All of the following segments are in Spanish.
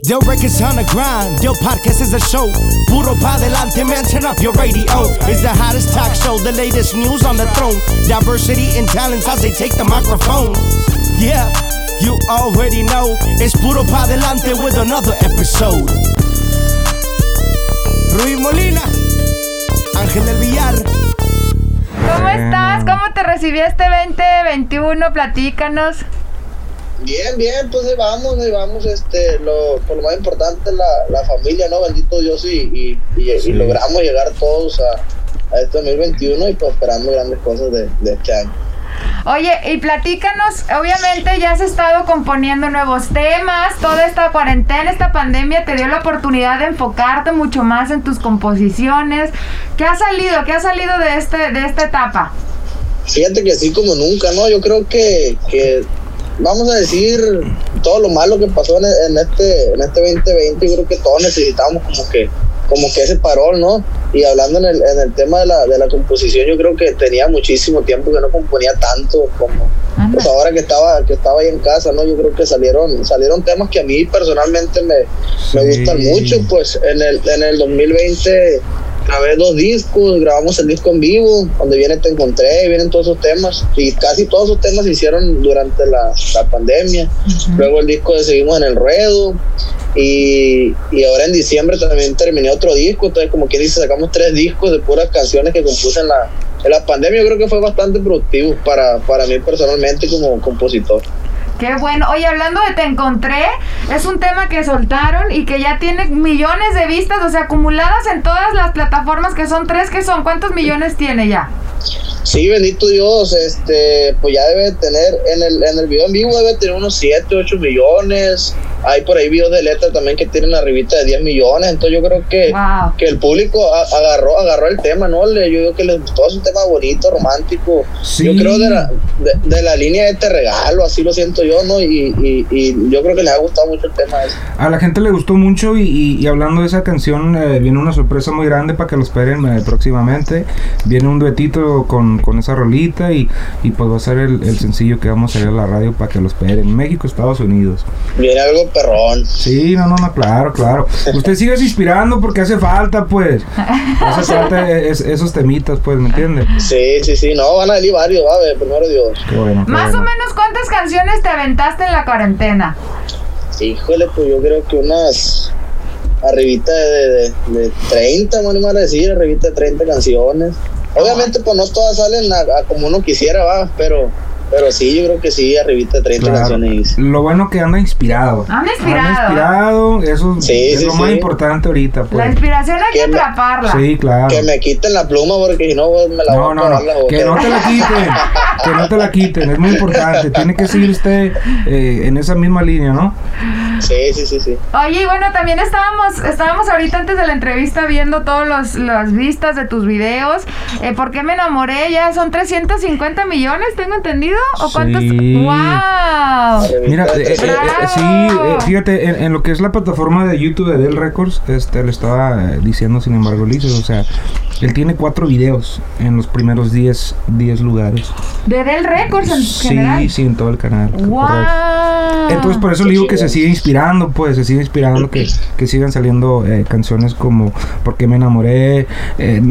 Del records on the grind, Del podcast is a show. Puro pa delante, man, turn up your radio. It's the hottest talk show, the latest news on the throne. Diversity and talents as they take the microphone. Yeah, you already know. It's Puro pa delante with another episode. Ruiz Molina, Ángel del Villar. ¿Cómo estás? ¿Cómo te recibió este 2021? Platícanos. Bien, bien, pues ahí vamos, ahí vamos, este, lo, por lo más importante la, la familia, ¿no? Bendito Dios y, y, y, y logramos llegar todos a, a este 2021 y pues esperando grandes cosas de, de este año. Oye, y platícanos, obviamente ya has estado componiendo nuevos temas, toda esta cuarentena, esta pandemia te dio la oportunidad de enfocarte mucho más en tus composiciones. ¿Qué ha salido? ¿Qué ha salido de este de esta etapa? Fíjate que así como nunca, ¿no? Yo creo que, que vamos a decir todo lo malo que pasó en, en este en este 2020, yo creo que todos necesitamos como que como que ese parol, ¿no? Y hablando en el, en el tema de la, de la composición, yo creo que tenía muchísimo tiempo que no componía tanto como pues ahora que estaba que estaba ahí en casa, ¿no? Yo creo que salieron salieron temas que a mí personalmente me, me gustan mucho, pues en el en el 2020 grabé dos discos, grabamos el disco en vivo, donde viene Te Encontré, vienen todos esos temas, y casi todos esos temas se hicieron durante la, la pandemia. Luego el disco de Seguimos en el Ruedo, y, y, ahora en diciembre también terminé otro disco, entonces como quien dice, sacamos tres discos de puras canciones que compuse en la, en la pandemia, yo creo que fue bastante productivo para, para mí personalmente como compositor. Qué bueno. Oye, hablando de Te Encontré, es un tema que soltaron y que ya tiene millones de vistas, o sea, acumuladas en todas las plataformas que son tres, que son, ¿cuántos millones tiene ya? Sí, bendito Dios, este, pues ya debe tener, en el, en el video en vivo debe tener unos 7, 8 millones. Hay por ahí videos de letra también que tienen arribita de 10 millones. Entonces yo creo que, Wow. que el público a- agarró, agarró el tema, ¿no? Le- Yo digo que les gustó, es un tema bonito, romántico. Sí. Yo creo de la, de, de la línea de este regalo, así lo siento yo, ¿no? Y, y, y yo creo que les ha gustado mucho el tema ese. A la gente le gustó mucho y, y- y hablando de esa canción eh, viene una sorpresa muy grande para que lo esperen eh, próximamente. Viene un duetito con, con esa rolita y, y pues va a ser el, el sencillo que vamos a salir a la radio para que lo esperen. México, Estados Unidos. Viene algo perrón. Sí, no, no, no, claro, claro. Usted sigue inspirando porque hace falta, pues. Hace falta es- esos temitas, pues, ¿me entiende? Sí, sí, sí, no, van a salir varios, va a ver, primero Dios. Qué bueno. qué Más o bueno. menos, ¿cuántas canciones te aventaste en la cuarentena? Híjole, pues yo creo que unas arribita de, de, de 30, me animo a decir, arribita de 30 canciones. Obviamente, pues no todas salen a, como uno quisiera, va, pero, pero sí, yo creo que sí, arribita de 30 Claro. canciones. Lo bueno que anda inspirado. Anda inspirado. Anda inspirado, eso Sí, es sí, lo sí. más importante ahorita, pues. La inspiración hay que ¿Quién me- atraparla. Sí, claro. Que me quiten la pluma porque si no, me la No, voy a no, no, acabar la boca. que no te la quiten, que no te la quiten, es muy importante, tiene que seguir usted eh, en esa misma línea, ¿no? Sí, sí, sí, sí. Oye, y bueno, también estábamos, estábamos ahorita antes de la entrevista viendo todas los, las vistas de tus videos. Eh, ¿Por qué me enamoré? Ya son 350 millones, tengo entendido. ¿O cuántos? Sí. ¡Wow! Mira, eh, eh, 30. eh, ¡Bravo! sí, eh, fíjate, en, en lo que es la plataforma de YouTube de Dell Records, este, le estaba eh, diciendo, sin embargo, Ulises, o sea, él tiene cuatro videos en los primeros 10 10 lugares. De Del Records en general. Sí, sí, en todo el canal. ¡Wow! correcto. Entonces por eso le digo que se sigue inspirando, pues se sigue inspirando que, que sigan saliendo eh, canciones como Porque me enamoré, eh,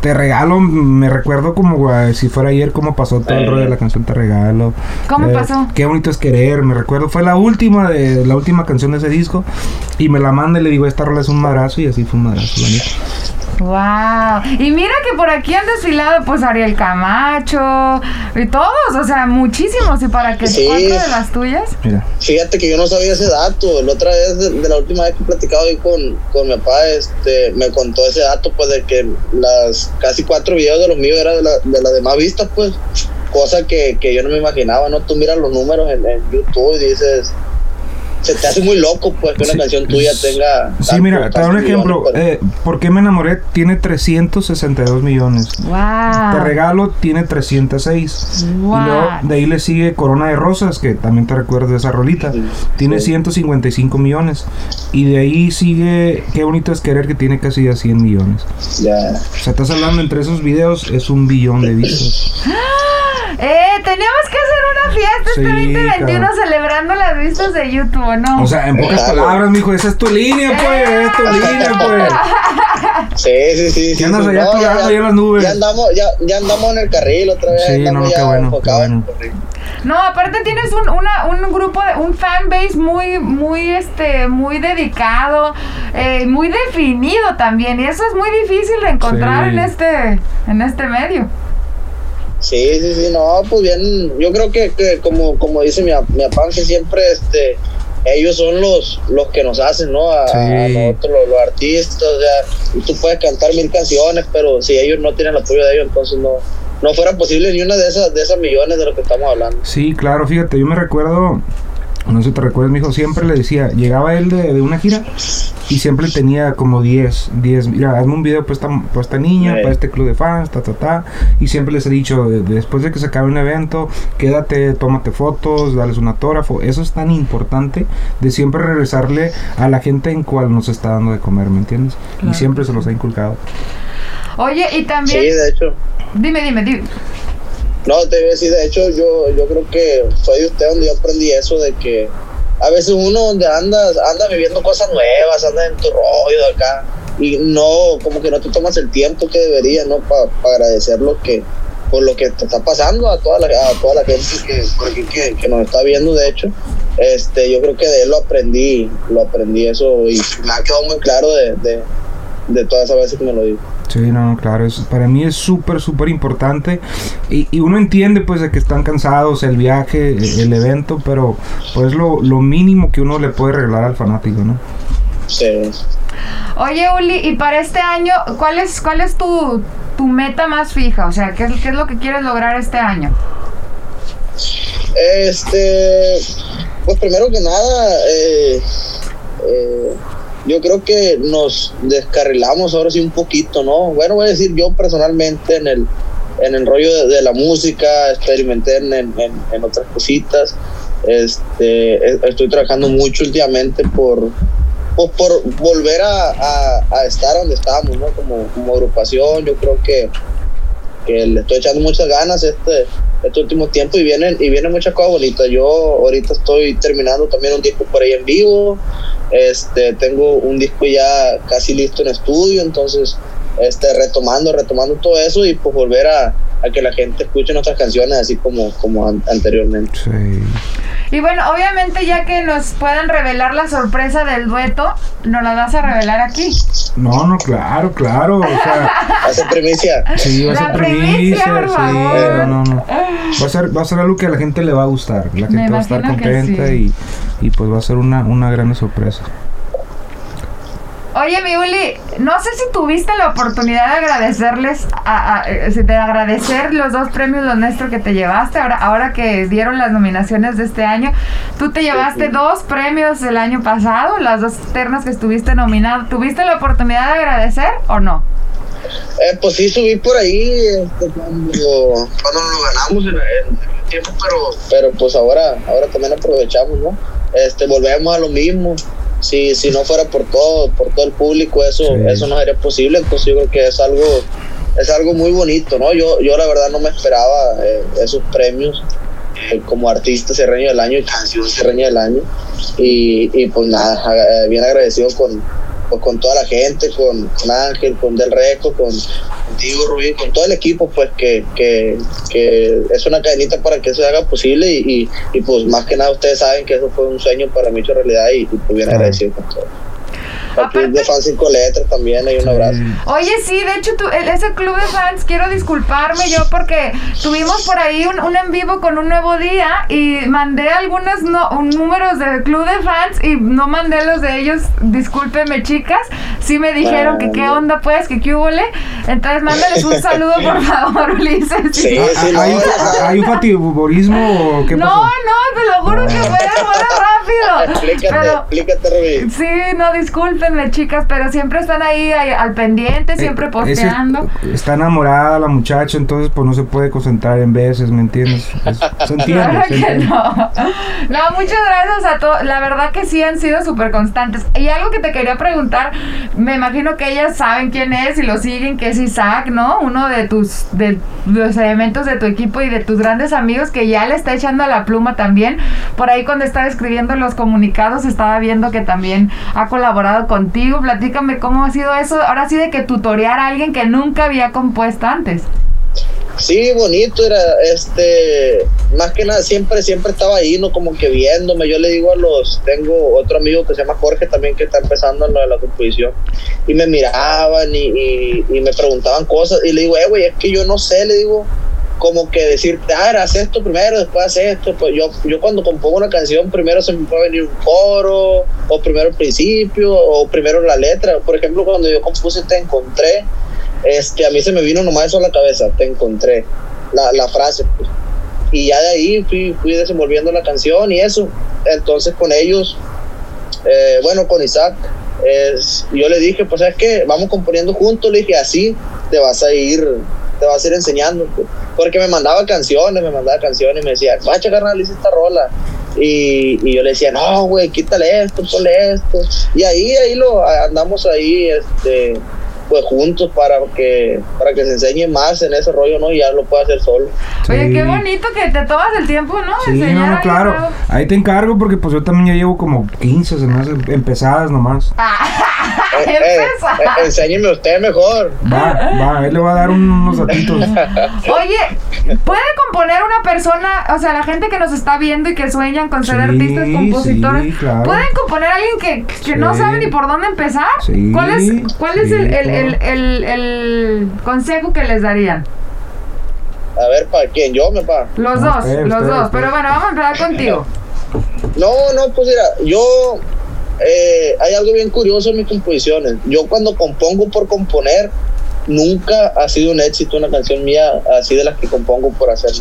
Te regalo, me recuerdo como eh, si fuera ayer cómo pasó todo el rollo de la canción Te regalo. ¿Cómo Eh, pasó? Qué bonito es querer, me recuerdo, fue la última de la última canción de ese disco y me la manda y le digo, esta rola es un madrazo y así fue un madrazo, la. Wow. Y mira que por aquí han desfilado pues Ariel Camacho y todos, o sea, muchísimos. Y para que Sí. cuatro de las tuyas. Mira. Fíjate que yo no sabía ese dato. La otra vez, de, de la última vez que he platicado ahí con, con mi papá, este, me contó ese dato, pues, de que las casi cuatro videos de los míos eran de, la, de las demás vistas, pues, cosa que, que yo no me imaginaba, ¿no? Tú miras los números en, en YouTube y dices, se te hace muy loco, pues, que una Sí. canción tuya tenga. Sí, tanto- mira, te doy un ejemplo. millones, pues. Eh, ¿Por qué me enamoré? Tiene 362 millones. Wow. Te regalo tiene 306. Wow. Y luego de ahí le sigue Corona de Rosas, que también te recuerdas de esa rolita. Sí. Tiene Sí. 155 millones. Y de ahí sigue Qué bonito es querer, que tiene casi ya 100 millones. Ya. O sea, estás hablando entre esos videos, es un billón de vistas. Eh, tenemos que hacer una fiesta este Sí, 2021 cabrón. celebrando las vistas de YouTube, ¿no? O sea, en pocas Claro. palabras, mijo, esa es tu línea, pues, es tu línea, pues. Sí, sí, sí. ¿Qué sí, andas sí, allá no, ya- colgando ya- ahí en las nubes? Ya andamos, ya, ya andamos en el carril otra vez. Sí, no, qué bueno, qué enfocados en el bueno. carril. No, aparte tienes un, una, un grupo, de, un fanbase muy, muy, este, muy dedicado, eh, muy definido también. Y eso es muy difícil de encontrar Sí. en este, en este medio. Sí, sí, sí, no, pues bien, yo creo que, que como, como dice mi, mi papá, que siempre este, ellos son los, los que nos hacen, ¿no? A, nosotros, los, los artistas, o sea, tú puedes cantar mil canciones, pero si ellos no tienen el apoyo de ellos, entonces no, no fuera posible ni una de esas, de esas millones de lo que estamos hablando. Sí, claro, fíjate, yo me recuerdo, no sé si te recuerdas, mi hijo, siempre le decía, llegaba él de, de una gira y siempre tenía como 10, 10, mira, hazme un video para esta, para esta niña, Sí. para este club de fans, ta, ta, ta, y siempre les he dicho, de- después de que se acabe un evento, quédate, tómate fotos, dales un autógrafo, eso es tan importante de siempre regresarle a la gente en cual nos está dando de comer, ¿me entiendes? Claro. Y siempre se los ha inculcado. Oye, y también, Sí, de hecho. dime, dime, dime. No, te voy a decir, de hecho, yo, yo creo que fue de usted donde yo aprendí eso de que a veces uno donde andas, anda viviendo cosas nuevas, anda en tu rollo de acá, y no, como que no te tomas el tiempo que debería, ¿no? Para agradecer lo que, por lo que te está pasando a toda la, a toda la gente que, que, que nos está viendo, de hecho. Este, yo creo que de él lo aprendí, lo aprendí eso, y me ha quedado muy claro de, de, de todas esas veces que me lo digo. Sí, no, claro, es, para mí es súper, súper importante y, y uno entiende pues de que están cansados, el viaje, el, el evento, pero pues lo, lo mínimo que uno le puede regalar al fanático, ¿no? Sí. Oye, Uli, y para este año, ¿cuál es, cuál es tu, tu meta más fija? O sea, ¿qué es, ¿qué es lo que quieres lograr este año? Este, pues primero que nada, eh, eh, yo creo que nos descarrilamos ahora sí un poquito, ¿no? Bueno, voy a decir yo personalmente en el, en el rollo de, la música, experimenté en, en, en- otras cositas. Este, e- estoy trabajando mucho últimamente por, pues, por volver a, a- a estar donde estábamos, ¿no? Como, como agrupación, yo creo que, que le estoy echando muchas ganas este, este último tiempo y vienen, y vienen muchas cosas bonitas. Yo ahorita estoy terminando también un disco por ahí en vivo, este, tengo un disco ya casi listo en estudio, entonces este, retomando, retomando todo eso y pues volver a, a que la gente escuche nuestras canciones así como, como an- anteriormente. Sí. Y bueno, obviamente ya que nos puedan revelar la sorpresa del dueto, nos la vas a revelar aquí. No, no, claro, claro, o sea, Hace primicia. sí, va a ser primicia, primicia, por sí, favor. no, no, no. Va a ser, va a ser algo que a la gente le va a gustar, la Me gente va a estar contenta sí. y, y pues va a ser una, una gran sorpresa. Oye, mi Uli, no sé si tuviste la oportunidad de agradecerles, a, a- eh, de agradecer los dos premios Lo Nuestro que te llevaste, ahora, ahora que dieron las nominaciones de este año. Tú te llevaste dos premios el año pasado, las dos ternas que estuviste nominado. ¿Tuviste la oportunidad de agradecer o no? Eh, pues sí, subí por ahí este, cuando, cuando lo ganamos en, en- en el tiempo, pero, pero pues ahora, ahora también aprovechamos, ¿no? Este, volvemos a lo mismo. Si, si no fuera por todo, por todo el público, eso, Sí. eso no sería posible. Entonces yo creo que es algo, es algo muy bonito, ¿no? Yo, yo la verdad no me esperaba eh, esos premios eh, como artista serreño del año y canción serreña del año. Y, y pues nada, eh, bien agradecido con, pues, con toda la gente, con, con Ángel, con Del Reco, con contigo, Rubí, con todo el equipo, pues que, que, que es una cadenita para que eso se haga posible y, y, y, pues más que nada ustedes saben que eso fue un sueño para mí hecho realidad y, y pues bien agradecido con todo. Al club Aparte- de fans cinco letras también hay un abrazo. Oye, sí, de hecho, tú- el- ese club de fans, quiero disculparme yo porque tuvimos por ahí un, un en vivo con un nuevo día y mandé algunos no- un- números del club de fans y no mandé los de ellos. Discúlpeme, chicas. Sí me dijeron que qué Vale. onda, pues, que qué hubole. Entonces, mándales un saludo, por favor, Ulises. Sí, Ah, sí, no, ¿Hay, un- ya sabes. ¿Hay un fatiborismo o qué No, pasó? no, te lo juro que fue, fue rápido. Explícate, Pero, explícate, Rubí. Sí, no, disculpen. Cuéntenme, chicas, pero siempre están ahí, ahí al pendiente, siempre Eh, posteando. ese- está enamorada la muchacha, entonces pues no se puede concentrar en veces, ¿me entiendes? Es- se entiende, Claro se que entiende. no. No, muchas gracias a todos. La verdad que sí han sido súper constantes. Y algo que te quería preguntar, me imagino que ellas saben quién es y lo siguen, que es Isaac, ¿no? Uno de tus, de los elementos de tu equipo y de tus grandes amigos que ya le está echando a la pluma también. Por ahí cuando estaba escribiendo los comunicados estaba viendo que también ha colaborado contigo. Platícame cómo ha sido eso. Ahora sí de que tutorear a alguien que nunca había compuesto antes. Sí, bonito, era, este, más que nada, siempre, siempre estaba ahí, ¿no? Como que viéndome, yo le digo a los, tengo otro amigo que se llama Jorge también que está empezando en lo de la composición, y me miraban y, y, y me preguntaban cosas, y le digo, eh, güey, es que yo no sé, le digo, como que decirte, ah, haz esto primero, después haz esto, pues yo, yo cuando compongo una canción, primero se me puede venir un coro, o primero el principio, o primero la letra, por ejemplo, cuando yo compuse Te Encontré, este, a mí se me vino nomás eso a la cabeza, te encontré, la, la frase. pues. Y ya de ahí fui, fui desenvolviendo la canción y eso. Entonces con ellos, eh, bueno, con Isaac, yo le dije, pues es que vamos componiendo juntos, le dije, así te vas a ir, te vas a ir enseñando. pues. Porque me mandaba canciones, me mandaba canciones y me decía, macho carnal, hice esta rola. Y, y yo le decía, no, güey, quítale esto, ponle esto. Y ahí, ahí lo andamos ahí, este, pues juntos para que, para que se enseñe más en ese rollo, ¿no? Y ya lo pueda hacer solo. Oye, qué bonito que te tomas el tiempo, ¿no? Sí, enseñar no, ahí claro. algo. Ahí te encargo porque pues yo también ya llevo como 15, se me hace empezadas nomás. Eh, eh, eh, enséñeme usted mejor. Va, va, él le va a dar unos datitos. Oye, ¿puede componer una persona, o sea, la gente que nos está viendo y que sueñan con ser Sí, artistas, compositores, sí, claro. ¿pueden componer a alguien que, que no sabe ni por dónde empezar? Sí, ¿Cuál es, cuál es el, el, el, el- el consejo que les darían? A ver, ¿para quién? Yo, me pa. Los No, dos, usted, los usted, dos. usted. Pero bueno, vamos a empezar contigo. No, no, pues mira, yo. Eh, hay algo bien curioso en mis composiciones. Yo cuando compongo por componer, nunca ha sido un éxito una canción mía así de las que compongo por hacer.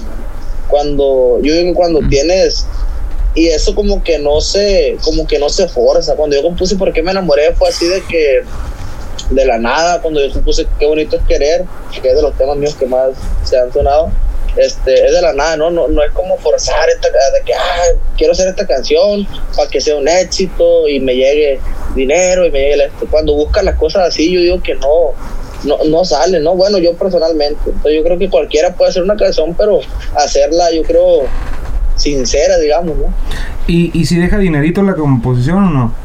Cuando, yo digo cuando tienes. Y eso como que no se, como que no se forza. Cuando yo compuse ¿Por qué me enamoré? fue así de que de la nada, cuando yo compuse Qué bonito es querer, que es de los temas míos que más se han sonado, este, es de la nada, ¿no? No, no es como forzar esta, de que, ah, quiero hacer esta canción para que sea un éxito y me llegue dinero y me llegue. Cuando buscas las cosas así, yo digo que no, no, no sale, ¿no? Bueno, yo personalmente, entonces yo creo que cualquiera puede hacer una canción, pero hacerla, yo creo, sincera, digamos, ¿no? ¿Y, y si deja dinerito la composición o no?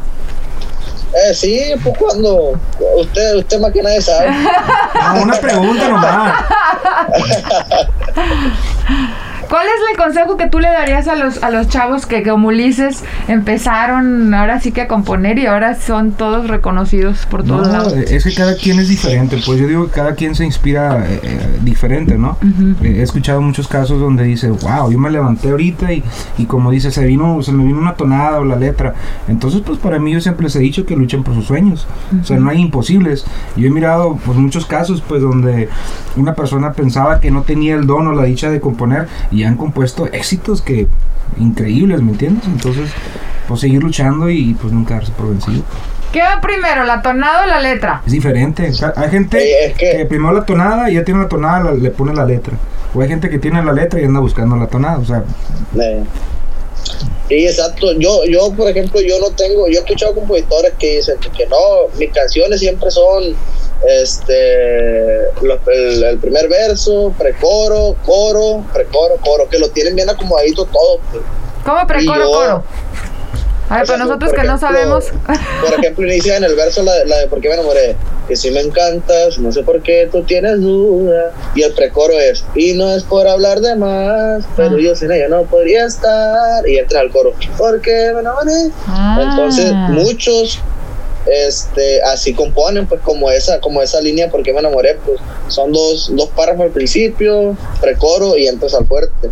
Eh, sí, pues cuando usted, usted más que nadie sabe. No, una pregunta nomás. ¿Cuál es el consejo que tú le darías a los, a los chavos que como Ulises empezaron ahora sí que a componer y ahora son todos reconocidos por todos No, lados? es que cada quien es diferente, pues yo digo que cada quien se inspira eh, eh, diferente, ¿no? Eh, He escuchado muchos casos donde dice, wow, yo me levanté ahorita y, y como dice, se vino, se me vino una tonada o la letra. Entonces, pues para mí yo siempre les he dicho que luchen por sus sueños. O sea, no hay imposibles. Yo he mirado pues muchos casos pues donde una persona pensaba que no tenía el don o la dicha de componer y han compuesto éxitos que increíbles, ¿me entiendes? Entonces, pues seguir luchando y, pues nunca darse por vencido. ¿Qué va primero, la tonada o la letra? Es diferente. O sea, hay gente Sí, es que- que... primero la tonada y ya tiene la tonada, la- le pone la letra. O hay gente que tiene la letra y anda buscando la tonada. O sea, Eh, Sí, exacto. Yo, yo, por ejemplo, yo no tengo, yo he escuchado compositores que dicen que no, mis canciones siempre son este el, el primer verso, precoro, coro, precoro, coro, que lo tienen bien acomodadito todo. ¿Cómo precoro, yo- coro? A ver, sea, para nosotros que no sabemos. Por ejemplo, inicia en el verso la, la de ¿Por qué me enamoré? Que si me encantas, no sé por qué tú tienes duda. Y el precoro es, y no es por hablar de más, pero Ah. yo sin ella no podría estar. Y entra al coro, porque me enamoré. Ah. Entonces, muchos este así componen pues como esa como esa línea porque me enamoré pues son dos, dos párrafos al principio precoro y empieza al fuerte.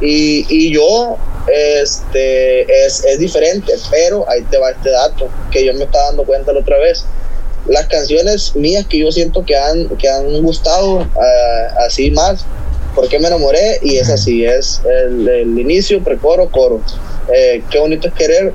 Y, y yo este es, es diferente pero ahí te va este dato que yo me estaba dando cuenta la otra vez. Las canciones mías que yo siento que han que han gustado ah, así más porque me enamoré y es así es el, el inicio precoro coro. Eh, qué bonito es querer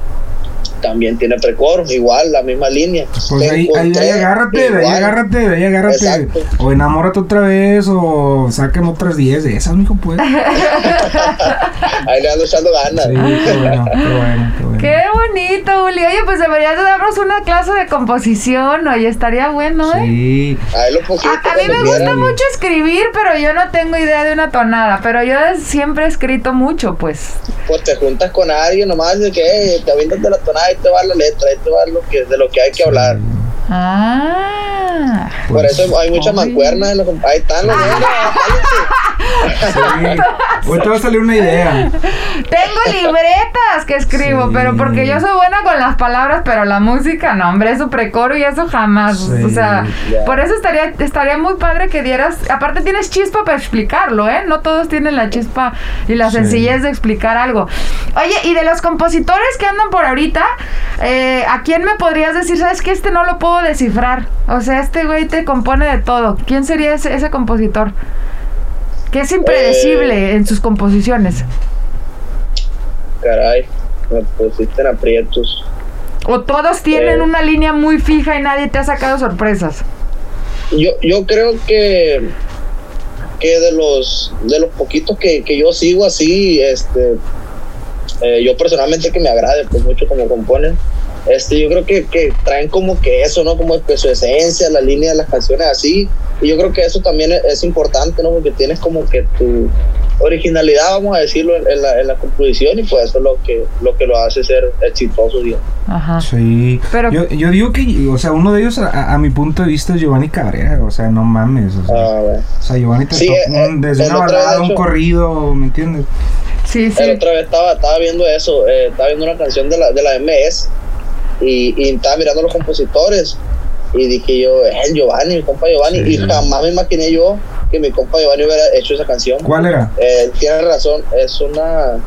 también tiene precoro, igual, la misma línea. Pues ahí, ahí, encontré ahí agárrate, de ahí igual. agárrate, ahí agárrate. Exacto. O enamórate otra vez, o saquen otras 10 de esas, mijo, pues. Sí, Ahí le ando echando ganas. qué bueno, qué bueno, qué bueno. Qué bonito, Uli. Oye, pues deberías de darnos una clase de composición, oye, estaría bueno, ¿eh? Sí, Ahí lo poquito. A, a mí me gusta mucho escribir, pero yo no tengo idea de una tonada. Pero yo siempre he escrito mucho, pues. Pues te juntas con alguien nomás de que "Ey, te avientas de la tonada, ahí te va la letra, ahí te va lo que, de lo que hay que hablar. Ah. Por pues, eso hay muchas Oye. mancuernas. en los- ahí están los sí. Hoy te va a salir una idea. Tengo libretas que escribo, Sí. pero porque yo soy buena con las palabras, pero la música no, hombre, eso precoro y eso jamás. Sí. O sea, por eso estaría, estaría muy padre que dieras. Aparte, tienes chispa para explicarlo, ¿eh? No todos tienen la chispa y la Sí. sencillez de explicar algo. Oye, y de los compositores que andan por ahorita, eh, ¿a quién me podrías decir, sabes que este no lo puedo descifrar? O sea, este güey te compone de todo. ¿Quién sería ese, ese compositor? Que es impredecible Eh. en sus composiciones. Caray, me pusiste en aprietos. O todos tienen Eh. una línea muy fija y nadie te ha sacado sorpresas. Yo, yo creo que que de los de los poquitos que, que yo sigo así, este eh, yo personalmente que me agrade pues mucho como componen, este yo creo que, que traen como que eso, ¿no? Como que su esencia, la línea de las canciones así, y yo creo que eso también es, es importante, ¿no? Porque tienes como que tu originalidad, vamos a decirlo, en, en la, en la composición y pues eso es lo que lo que lo hace ser exitoso, digamos. Ajá. Sí. Pero- yo, yo digo que, o sea, uno de ellos, a, a mi punto de vista, es Giovanni Cabrera. O sea, no mames. O sea, Ah, bueno. o sea Giovanni te Sí, toca eh, un- desde el una balada, de un hecho- corrido, ¿me entiendes? Sí, El sí. otra vez estaba, estaba viendo eso, eh, estaba viendo una canción de la, de la MS y, y estaba mirando los compositores y dije yo, es el Giovanni, mi compa Giovanni, Sí. y jamás me imaginé yo que mi compa Giovanni hubiera hecho esa canción. ¿Cuál era? Eh, tiene razón, es una,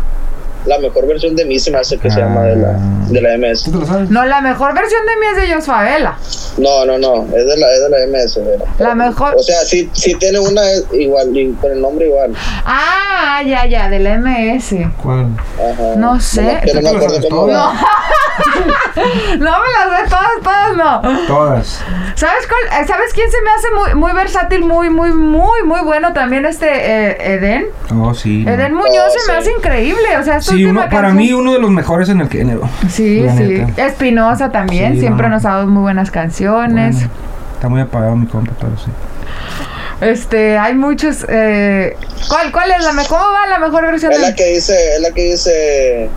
la mejor versión de mí se me hace que se Ah. llama de la, de la MS. ¿Tú te lo sabes? No, la mejor versión de mí es de Jos Favela. No, no, no, es de la, es de la MS. La mejor- O sea, sí, sí tiene una igual, y con el nombre igual. Ah, ya, ya, del MS. ¿Cuál? Ajá. No sé. Nomás que ¿Tú no te me cómo todo? va. No me las sé todas, todas no. Todas. ¿Sabes cuál? eh, ¿Sabes quién se me hace muy, muy versátil, muy, muy, muy, muy bueno también este eh, Eden? Oh, sí. no. Eden Muñoz Oh, se me hace increíble. O sea, esta Sí, última uno, para canción- mí uno de los mejores en el género. Sí, la sí. Espinosa también, Sí, siempre no. nos ha dado muy buenas canciones. Bueno, está muy apagado mi compa, pero sí. Este, hay muchos. Eh, ¿Cuál, cuál es la mejor? ¿Cómo va la mejor versión Es la de que dice, es la que dice,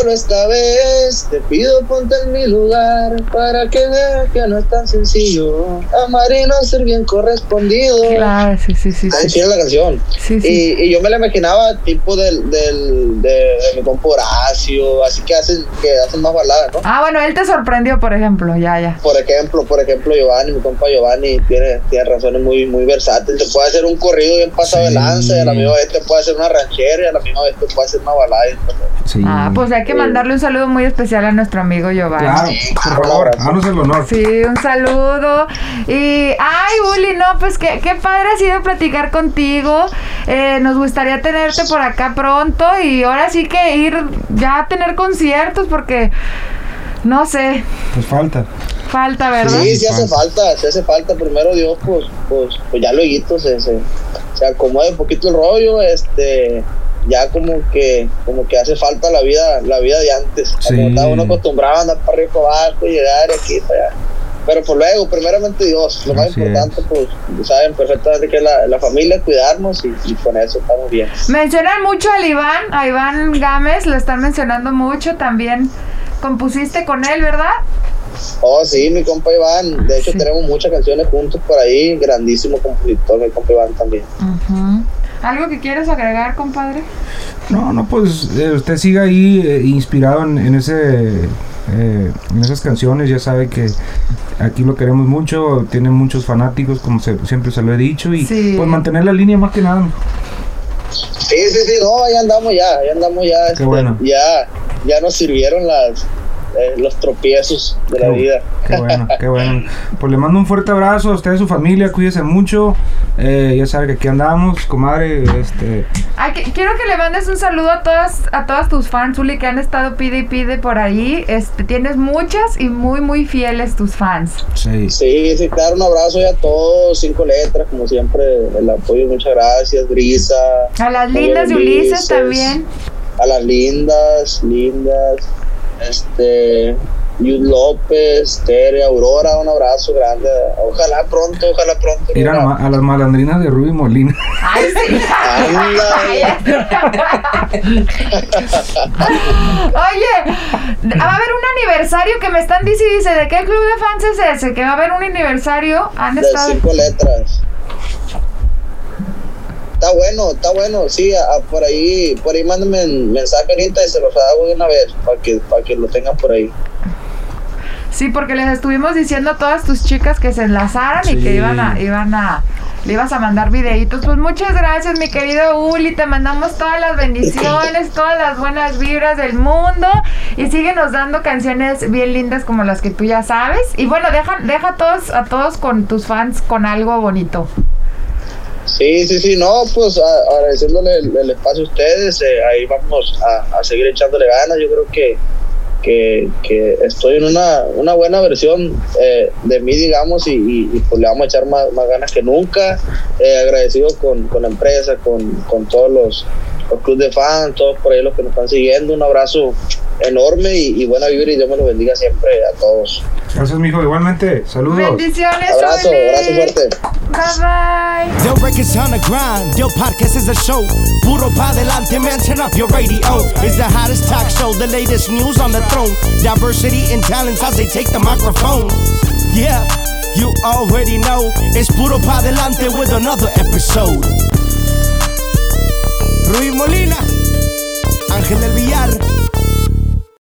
solo esta vez te pido ponte en mi lugar para que veas que no es tan sencillo amar y no ser bien correspondido. Claro, sí, sí, sí. Ahí Sí, tiene la canción. sí. sí. Y, y yo me la imaginaba tipo del, del, de, de mi compa Horacio, así que hacen, que hacen más baladas, ¿no? Ah, bueno, él te sorprendió, por ejemplo, ya, ya. Por ejemplo, por ejemplo, Giovanni, mi compa Giovanni, tiene, tiene razones muy, muy versátiles. Te puede hacer un corrido bien pasado de lanza, y a la misma vez te puede hacer una ranchera, y a la misma vez te puede hacer una balada. y. Sí. Ah, pues hay que Mandarle un saludo muy especial a nuestro amigo Giovanni. Claro, por favor, háganos el honor. Sí, un saludo. Y, ay, Uli, no, pues qué, qué padre ha sido platicar contigo. Eh, nos gustaría tenerte por acá pronto y ahora sí que ir ya a tener conciertos porque, no sé, Pues falta. falta, ¿verdad? Sí, sí hace falta. sí hace falta. Primero Dios, pues, pues, pues ya luego se, se, se acomoda un poquito el rollo, este, ya como que, como que hace falta la vida, la vida de antes. Sí. Como estaba uno acostumbrado a andar para arriba y para abajo y llegar de aquí para allá. Pero por luego, primeramente Dios, lo más Así importante, pues, saben perfectamente que es la, la familia, cuidarnos y, y con eso estamos bien. Mencionan mucho al Iván, a Iván Gámez, lo están mencionando mucho también. Compusiste con él, ¿verdad? Oh, sí, mi compa Iván. De hecho, Sí. tenemos muchas canciones juntos por ahí. Grandísimo compositor, mi compa Iván también. Ujú. ¿Algo que quieres agregar, compadre? No, no, pues eh, usted siga ahí eh, inspirado en, en ese eh, en esas canciones, ya sabe que aquí lo queremos mucho, tiene muchos fanáticos, como se- siempre se lo he dicho, y Sí. pues mantener la línea más que nada. Sí, sí, sí, no, ahí andamos ya, ahí andamos ya. este, bueno. Ya, ya nos sirvieron las, eh, los tropiezos de la vida. Qué bueno, qué bueno. Pues le mando un fuerte abrazo a usted y a su familia, cuídese mucho. Eh, ya sabe que aquí andamos, comadre. Este, Ay, que- quiero que le mandes un saludo a todas, a todas tus fans, Uli, que han estado pide y pide por ahí. Este, tienes muchas y muy, muy fieles tus fans. sí. Sí, sí, claro, un abrazo ya a todos, cinco letras, como siempre, el apoyo, muchas gracias, Brisa. A las lindas de Ulises Ulises. también. a las lindas, lindas, este, Yud López, Tere, Aurora, un abrazo grande. Ojalá pronto, ojalá pronto. Ir a, las malandrinas de Ruby Molina. Ay, sí. Oye, va a haber un aniversario que me están diciendo, dice, ¿de qué club de fans es ese? Que va a haber un aniversario. Han de estado... cinco letras. Está bueno, está bueno, sí, a- a- por ahí, por ahí mándenme un mensaje ahorita y se los hago de una vez para que, para que lo tengan por ahí. Sí, porque les estuvimos diciendo a todas tus chicas que se enlazaran y que iban a, iban a, le ibas a mandar videitos. Pues muchas gracias, mi querido Uli. Te mandamos todas las bendiciones, todas las buenas vibras del mundo. Y síguenos dando canciones bien lindas como las que tú ya sabes. Y bueno, deja, deja a todos, a todos con tus fans con algo bonito. Sí, sí, sí, no, pues agradeciéndole el, espacio a ustedes, eh, ahí vamos a, a seguir echándole ganas, yo creo que, que, que estoy en una, una buena versión eh, de mí, digamos, y, pues le vamos a echar más, más ganas que nunca, Eh, agradecido con, con la empresa, con, con todos los, los clubes de fans, todos por ahí los que nos están siguiendo, un abrazo enorme y, y buena vibra y Dios me los bendiga siempre a todos. Gracias, mijo. Igualmente, saludos. Bendiciones, Abrazo, Uli. abrazo fuerte. Bye bye. Del records on the grind, Del podcast is a show. Puro pa delante, man, turn up your radio. It's the hottest talk show, the latest news on the throne. Diversity and talents as they take the microphone. Yeah, you already know. It's Puro pa delante with another episode. Rui Molina, Ángel del Villar.